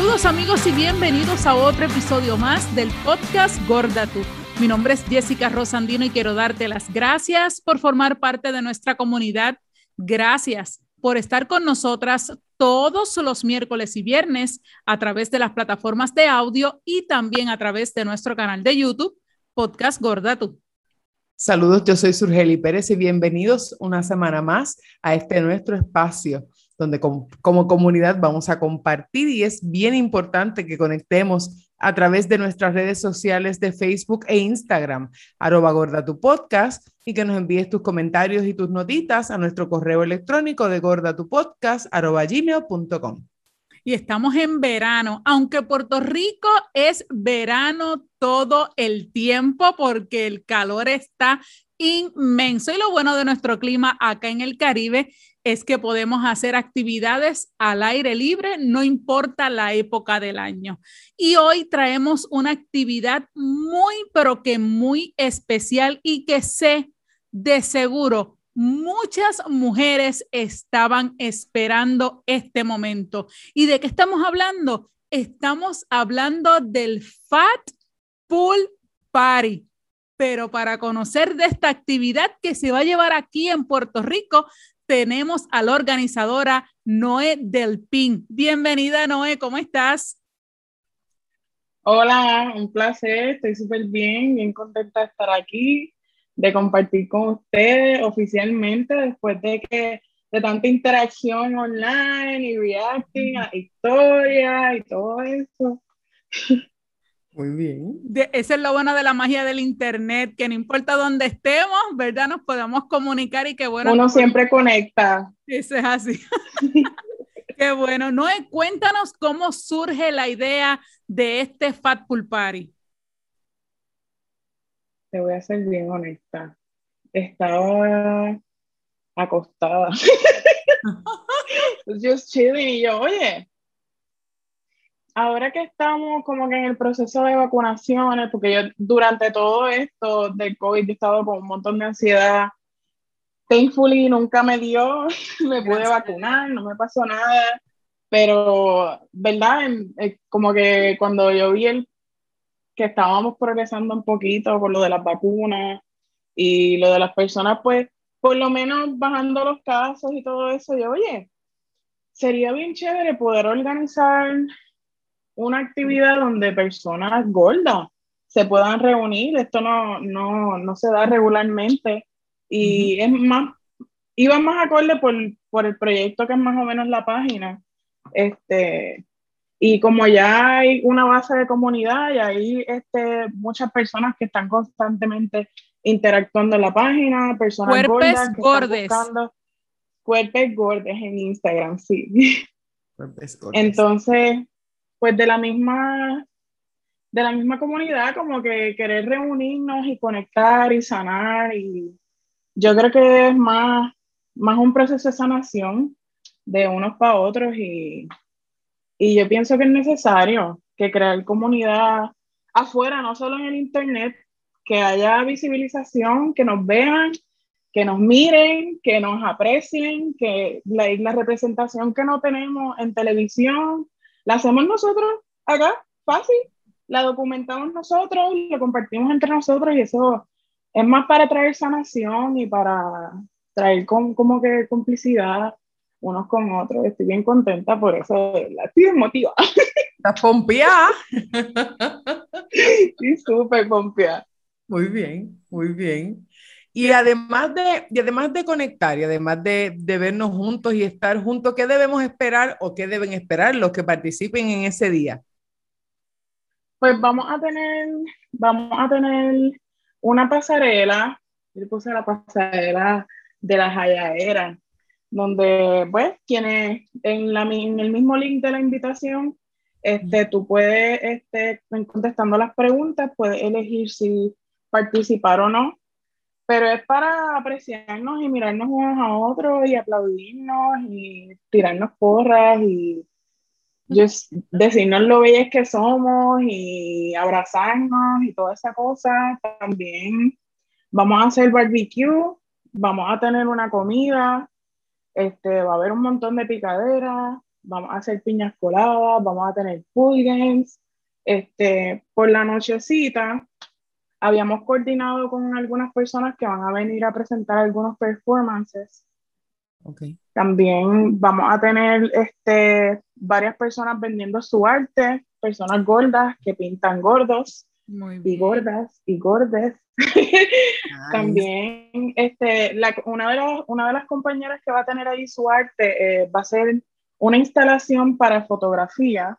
Saludos amigos y bienvenidos a otro episodio más del podcast Gorda Tú. Mi nombre es Jessica Rosandino y quiero darte las gracias por formar parte de nuestra comunidad. Gracias por estar con nosotras todos los miércoles y viernes a través de las plataformas de audio y también a través de nuestro canal de YouTube, Podcast Gorda Tú. Saludos, yo soy Surgeli Pérez y bienvenidos una semana más a este nuestro espacio donde como, comunidad vamos a compartir y es bien importante que conectemos a través de nuestras redes sociales de Facebook e Instagram, arroba gorda tu y que nos envíes tus comentarios y tus notitas a nuestro correo electrónico de arroba gmail.com. Y estamos en verano, aunque Puerto Rico es verano todo el tiempo porque el calor está inmenso. Y lo bueno de nuestro clima acá en el Caribe es que podemos hacer actividades al aire libre, no importa la época del año. Y hoy traemos una actividad muy, pero que muy especial y que sé de seguro muchas mujeres estaban esperando este momento. ¿Y de qué estamos hablando? Estamos hablando del Fat Pool Party. Pero para conocer de esta actividad que se va a llevar aquí en Puerto Rico, tenemos a la organizadora Noé Del Pin. Bienvenida, Noé, ¿cómo estás? Hola, un placer, estoy súper bien, bien contenta de estar aquí, de compartir con ustedes oficialmente después de que de tanta interacción online y reacting a historias y todo eso. Muy bien. eso es lo bueno de la magia del Internet, que no importa dónde estemos, ¿verdad? Nos podemos comunicar y qué bueno. Uno siempre conecta. Eso es así. qué bueno. Noé, cuéntanos cómo surge la idea de este Fat Pool Party. Te voy a ser bien honesta. Estaba acostada. Just chilling y yo, oye, ahora que estamos como que en el proceso de vacunaciones, porque yo durante todo esto del COVID he estado con un montón de ansiedad, thankfully nunca me dio, me pude vacunar, no me pasó nada, pero, ¿verdad? como que cuando yo vi el, que estábamos progresando un poquito por lo de las vacunas y lo de las personas, pues, por lo menos bajando los casos y todo eso, yo, oye, sería bien chévere poder organizar una actividad donde personas gordas se puedan reunir. Esto no, no, no se da regularmente y es más, iba más acorde por, por, el proyecto que es más o menos la página. Este, y como ya hay una base de comunidad y hay este, muchas personas que están constantemente interactuando en la página, personas gordas que gordes. están buscando cuerpos gordes en Instagram, sí. Entonces, pues de la misma de la misma comunidad, como que querer reunirnos y conectar y sanar. Y yo creo que es más, más un proceso de sanación de unos para otros. Y, y yo pienso que es necesario que crear comunidad afuera, no solo en el Internet, que haya visibilización, que nos vean, que nos miren, que nos aprecien, que la, la representación que no tenemos en televisión la hacemos nosotros acá, fácil, la documentamos nosotros, lo compartimos entre nosotros y eso es más para traer sanación y para traer como que complicidad unos con otros. Estoy bien contenta por eso, la estoy emotiva. ¿Estás pompeada? Sí, súper pompeada. Muy bien, muy bien. Y además de, y además de conectar y además de, de, vernos juntos y estar juntos, ¿qué debemos esperar o qué deben esperar los que participen en ese día? Pues vamos a tener, vamos a tener una pasarela, yo puse la pasarela de las halladeras, donde pues quienes en, la, en el mismo link de la invitación, este, tú puedes, este, contestando las preguntas, puedes elegir si participar o no pero es para apreciarnos y mirarnos unos a otros y aplaudirnos y tirarnos porras y just decirnos lo bellas que somos y abrazarnos y toda esa cosa. También vamos a hacer barbecue, vamos a tener una comida, este, va a haber un montón de picaderas, vamos a hacer piñas coladas, vamos a tener pool games. Este, por la nochecita, habíamos coordinado con algunas personas que van a venir a presentar algunos performances. Okay. También vamos a tener este, varias personas vendiendo su arte, personas gordas que pintan gordos y gordas y gordes. También este, la, una, de las, una de las compañeras que va a tener ahí su arte eh, va a ser una instalación para fotografía.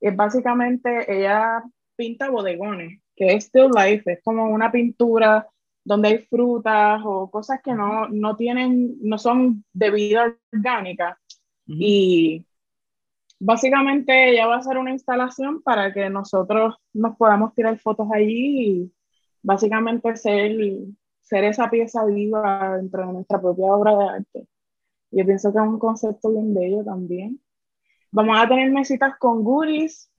Es básicamente, ella pinta bodegones, que es still life, es como una pintura donde hay frutas o cosas que no, no tienen, no son de vida orgánica. Y básicamente ella va a hacer una instalación para que nosotros nos podamos tirar fotos allí y básicamente ser, ser esa pieza viva dentro de nuestra propia obra de arte. Yo pienso que es un concepto bien bello también. Vamos a tener mesitas con goodies,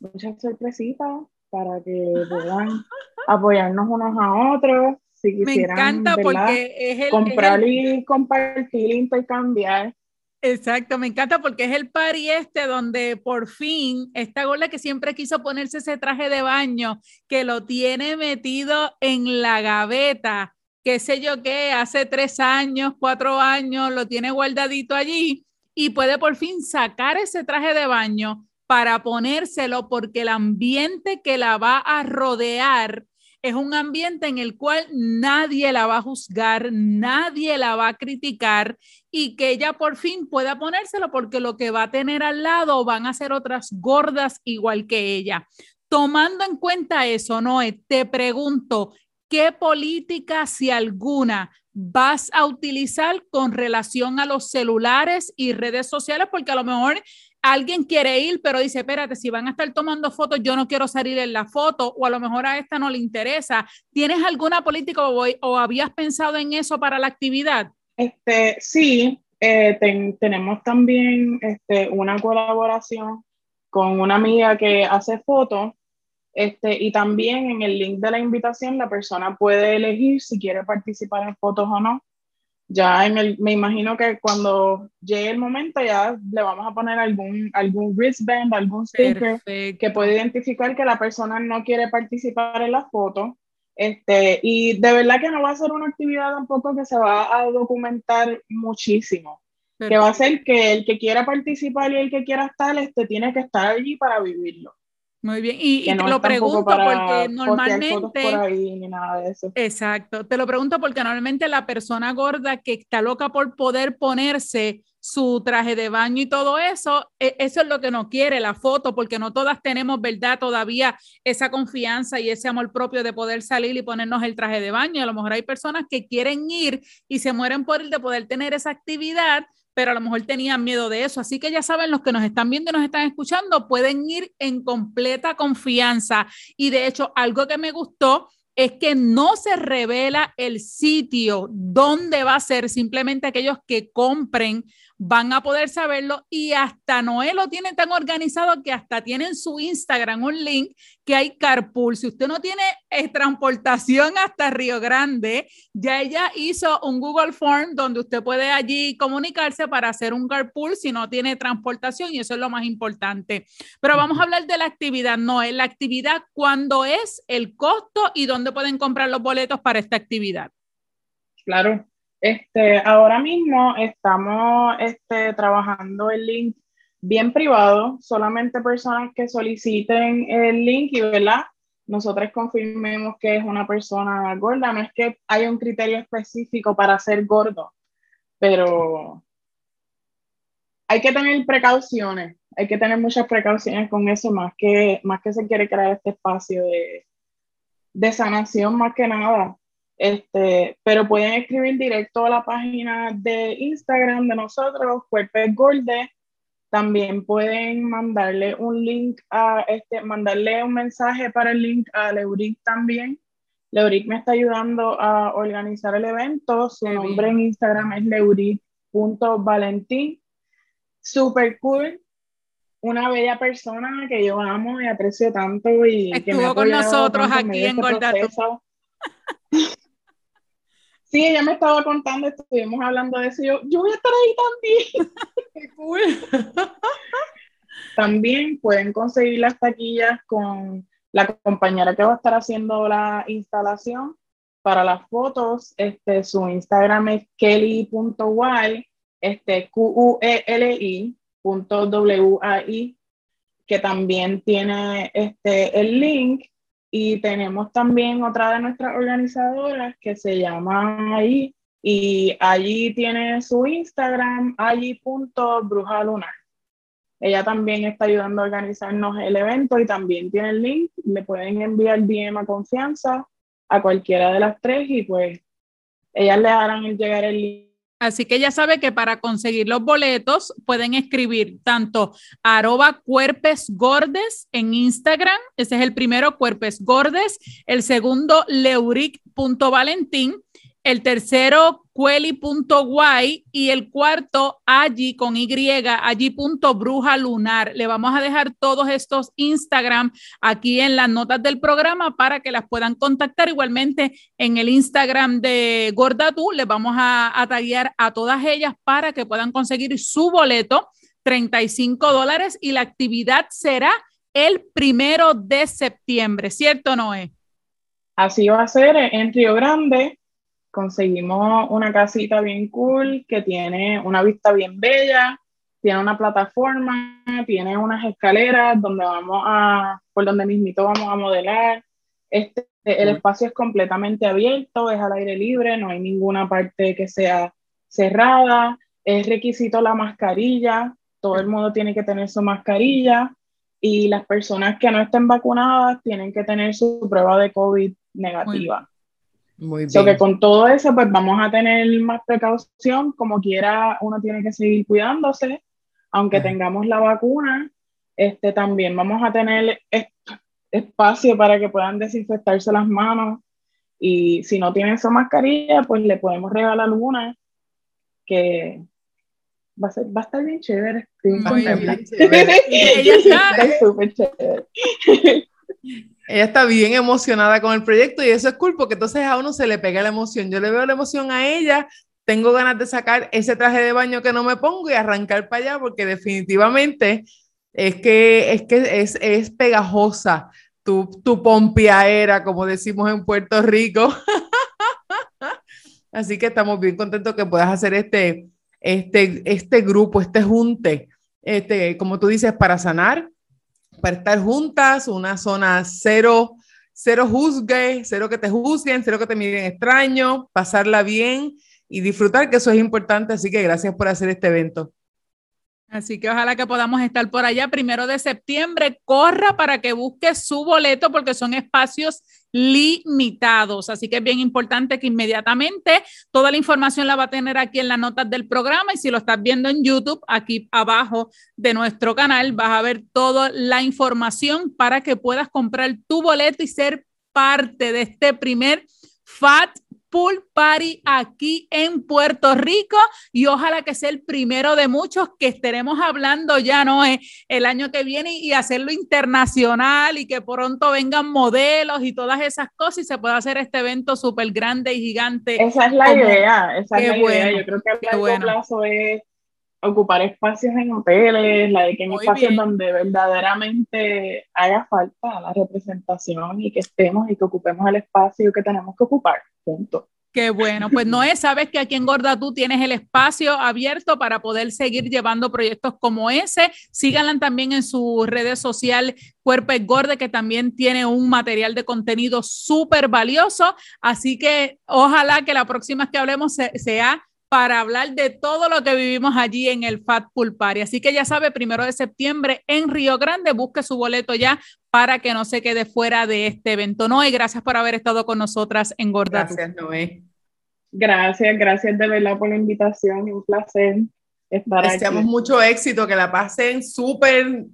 muchas sorpresitas para que puedan apoyarnos unos a otros. Si quisieran, Me encanta porque es el, comprar y compartir, intercambiar. Exacto, me encanta porque es el party este donde por fin esta gola que siempre quiso ponerse ese traje de baño, que lo tiene metido en la gaveta, qué sé yo qué, hace tres años, cuatro años, lo tiene guardadito allí y puede por fin sacar ese traje de baño para ponérselo porque el ambiente que la va a rodear es un ambiente en el cual nadie la va a juzgar, nadie la va a criticar y que ella por fin pueda ponérselo porque lo que va a tener al lado van a ser otras gordas igual que ella. Tomando en cuenta eso, Noé, te pregunto, ¿qué política, si alguna, vas a utilizar con relación a los celulares y redes sociales? Porque a lo mejor alguien quiere ir, pero dice, espérate, si van a estar tomando fotos, yo no quiero salir en la foto, o a lo mejor a esta no le interesa. ¿Tienes alguna política o, habías pensado en eso para la actividad? Este, sí, eh, tenemos también este, una colaboración con una amiga que hace fotos. Este, y también en el link de la invitación la persona puede elegir si quiere participar en fotos o no ya el, me imagino que cuando llegue el momento ya le vamos a poner algún, algún wristband, algún sticker que puede identificar que la persona no quiere participar en la foto. Este, y de verdad que no va a ser una actividad tampoco que se va a documentar muchísimo. Que va a ser que el que quiera participar y el que quiera estar, este, tiene que estar allí para vivirlo. Muy bien, y, te lo pregunto porque normalmente... Por ahí, ni nada de eso. Exacto, te lo pregunto porque normalmente la persona gorda que está loca por poder ponerse su traje de baño y todo eso, e, eso es lo que no quiere, la foto, porque no todas tenemos, ¿verdad? Todavía esa confianza y ese amor propio de poder salir y ponernos el traje de baño. A lo mejor hay personas que quieren ir y se mueren por el de poder tener esa actividad, pero a lo mejor tenían miedo de eso. Así que ya saben, los que nos están viendo y nos están escuchando pueden ir en completa confianza. Y de hecho, algo que me gustó es que no se revela el sitio donde va a ser, simplemente aquellos que compren van a poder saberlo y hasta Noé lo tiene tan organizado que hasta tienen su Instagram un link que hay carpool. Si usted no tiene eh, transportación hasta Río Grande, ya ella hizo un Google Form donde usted puede allí comunicarse para hacer un carpool si no tiene transportación y eso es lo más importante. Pero vamos a hablar de la actividad, Noé. La actividad, ¿cuándo es el costo y dónde pueden comprar los boletos para esta actividad? Claro, este, ahora mismo estamos este, trabajando el link bien privado, solamente personas que soliciten el link y, ¿verdad? Nosotros confirmemos que es una persona gorda, no es que haya un criterio específico para ser gordo, pero hay que tener precauciones, hay que tener muchas precauciones con eso, más que, más que se quiere crear este espacio de, de sanación, más que nada. Este, pero pueden escribir directo a la página de Instagram de nosotros, Cuerpes Gordes. También pueden mandarle un link a este, mandarle un mensaje para el link a Leuric también. Leuric me está ayudando a organizar el evento. Su nombre en Instagram es leuric.valentín. Super cool. Una bella persona que yo amo y aprecio tanto y Estuvo que me con nosotros aquí en Gordato. Sí, ella me estaba contando, estuvimos hablando de eso y yo, yo voy a estar ahí también. También pueden conseguir las taquillas con la compañera que va a estar haciendo la instalación para las fotos. Este, su Instagram es kelly.y, este, q u e l i w a i que también tiene este, el link. Y tenemos también otra de nuestras organizadoras que se llama ahí y allí tiene su Instagram, allí.brujalunar. Ella también está ayudando a organizarnos el evento y también tiene el link. Le pueden enviar DM a confianza a cualquiera de las tres y pues ellas le harán llegar el link. Así que ya sabe que para conseguir los boletos pueden escribir tanto arroba cuerpes gordes en Instagram, ese es el primero, cuerpes gordes, el segundo leuric.valentín el tercero cueli.guay y el cuarto allí con Y, allí.bruja lunar. Le vamos a dejar todos estos Instagram aquí en las notas del programa para que las puedan contactar. Igualmente en el Instagram de Gorda Tú les vamos a, a taguear a todas ellas para que puedan conseguir su boleto, 35 dólares y la actividad será el primero de septiembre, ¿cierto, Noé? Así va a ser en Río Grande conseguimos una casita bien cool que tiene una vista bien bella, tiene una plataforma, tiene unas escaleras donde vamos a, por donde mismito vamos a modelar. Este, el espacio es completamente abierto, es al aire libre, no hay ninguna parte que sea cerrada, es requisito la mascarilla, todo el mundo tiene que tener su mascarilla y las personas que no estén vacunadas tienen que tener su prueba de COVID negativa. Muy bien. que con todo eso, pues vamos a tener más precaución, como quiera, uno tiene que seguir cuidándose, aunque tengamos la vacuna, este, también vamos a tener espacio para que puedan desinfectarse las manos y si no tienen su mascarilla, pues le podemos regalar una que va a, ser, va a estar bien chévere. Muy bien, chévere. Ella está súper chévere. Ella está bien emocionada con el proyecto y eso es cool porque entonces a uno se le pega la emoción. Yo le veo la emoción a ella, tengo ganas de sacar ese traje de baño que no me pongo y arrancar para allá porque definitivamente es que es, que es, es pegajosa tu, tu pompiaera, como decimos en Puerto Rico. Así que estamos bien contentos que puedas hacer este, este, este grupo, este junte, este, como tú dices, para sanar para estar juntas, una zona cero, cero juzgue, cero que te juzguen, cero que te miren extraño, pasarla bien y disfrutar, que eso es importante. Así que gracias por hacer este evento. Así que ojalá que podamos estar por allá primero de septiembre. Corra para que busque su boleto porque son espacios limitados. Así que es bien importante que inmediatamente toda la información la va a tener aquí en las notas del programa y si lo estás viendo en YouTube, aquí abajo de nuestro canal vas a ver toda la información para que puedas comprar tu boleto y ser parte de este primer FAT Pool Party aquí en Puerto Rico y ojalá que sea el primero de muchos que estaremos hablando ya, ¿no? El año que viene y hacerlo internacional y que pronto vengan modelos y todas esas cosas y se pueda hacer este evento súper grande y gigante. Esa es la idea, esa es la idea. Yo creo que a largo plazo es ocupar espacios en hoteles, la de que en espacios donde verdaderamente haga falta la representación y que estemos y que ocupemos el espacio que tenemos que ocupar. Punto. Qué bueno, pues Noé, sabes que aquí en Gorda tú tienes el espacio abierto para poder seguir llevando proyectos como ese. Síganla también en su redes social Cuerpo Gorda, que también tiene un material de contenido súper valioso. Así que ojalá que la próxima que hablemos sea para hablar de todo lo que vivimos allí en el Fat Pool Party. Así que ya sabe, primero de septiembre en Río Grande, busque su boleto ya para que no se quede fuera de este evento. Noé, gracias por haber estado con nosotras en Gorda. Gracias, Noé. Gracias, gracias de verdad por la invitación, un placer estar Deseamos mucho éxito, que la pasen súper,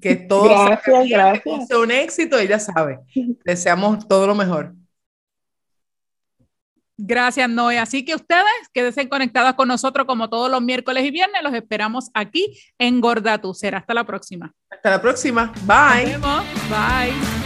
que todo gracias, gracias. sea un éxito, ella sabe. Deseamos todo lo mejor. Gracias, Noé. Así que ustedes quédense conectados con nosotros como todos los miércoles y viernes. Los esperamos aquí en Gorda Será hasta la próxima. Hasta la próxima. Bye. Bye.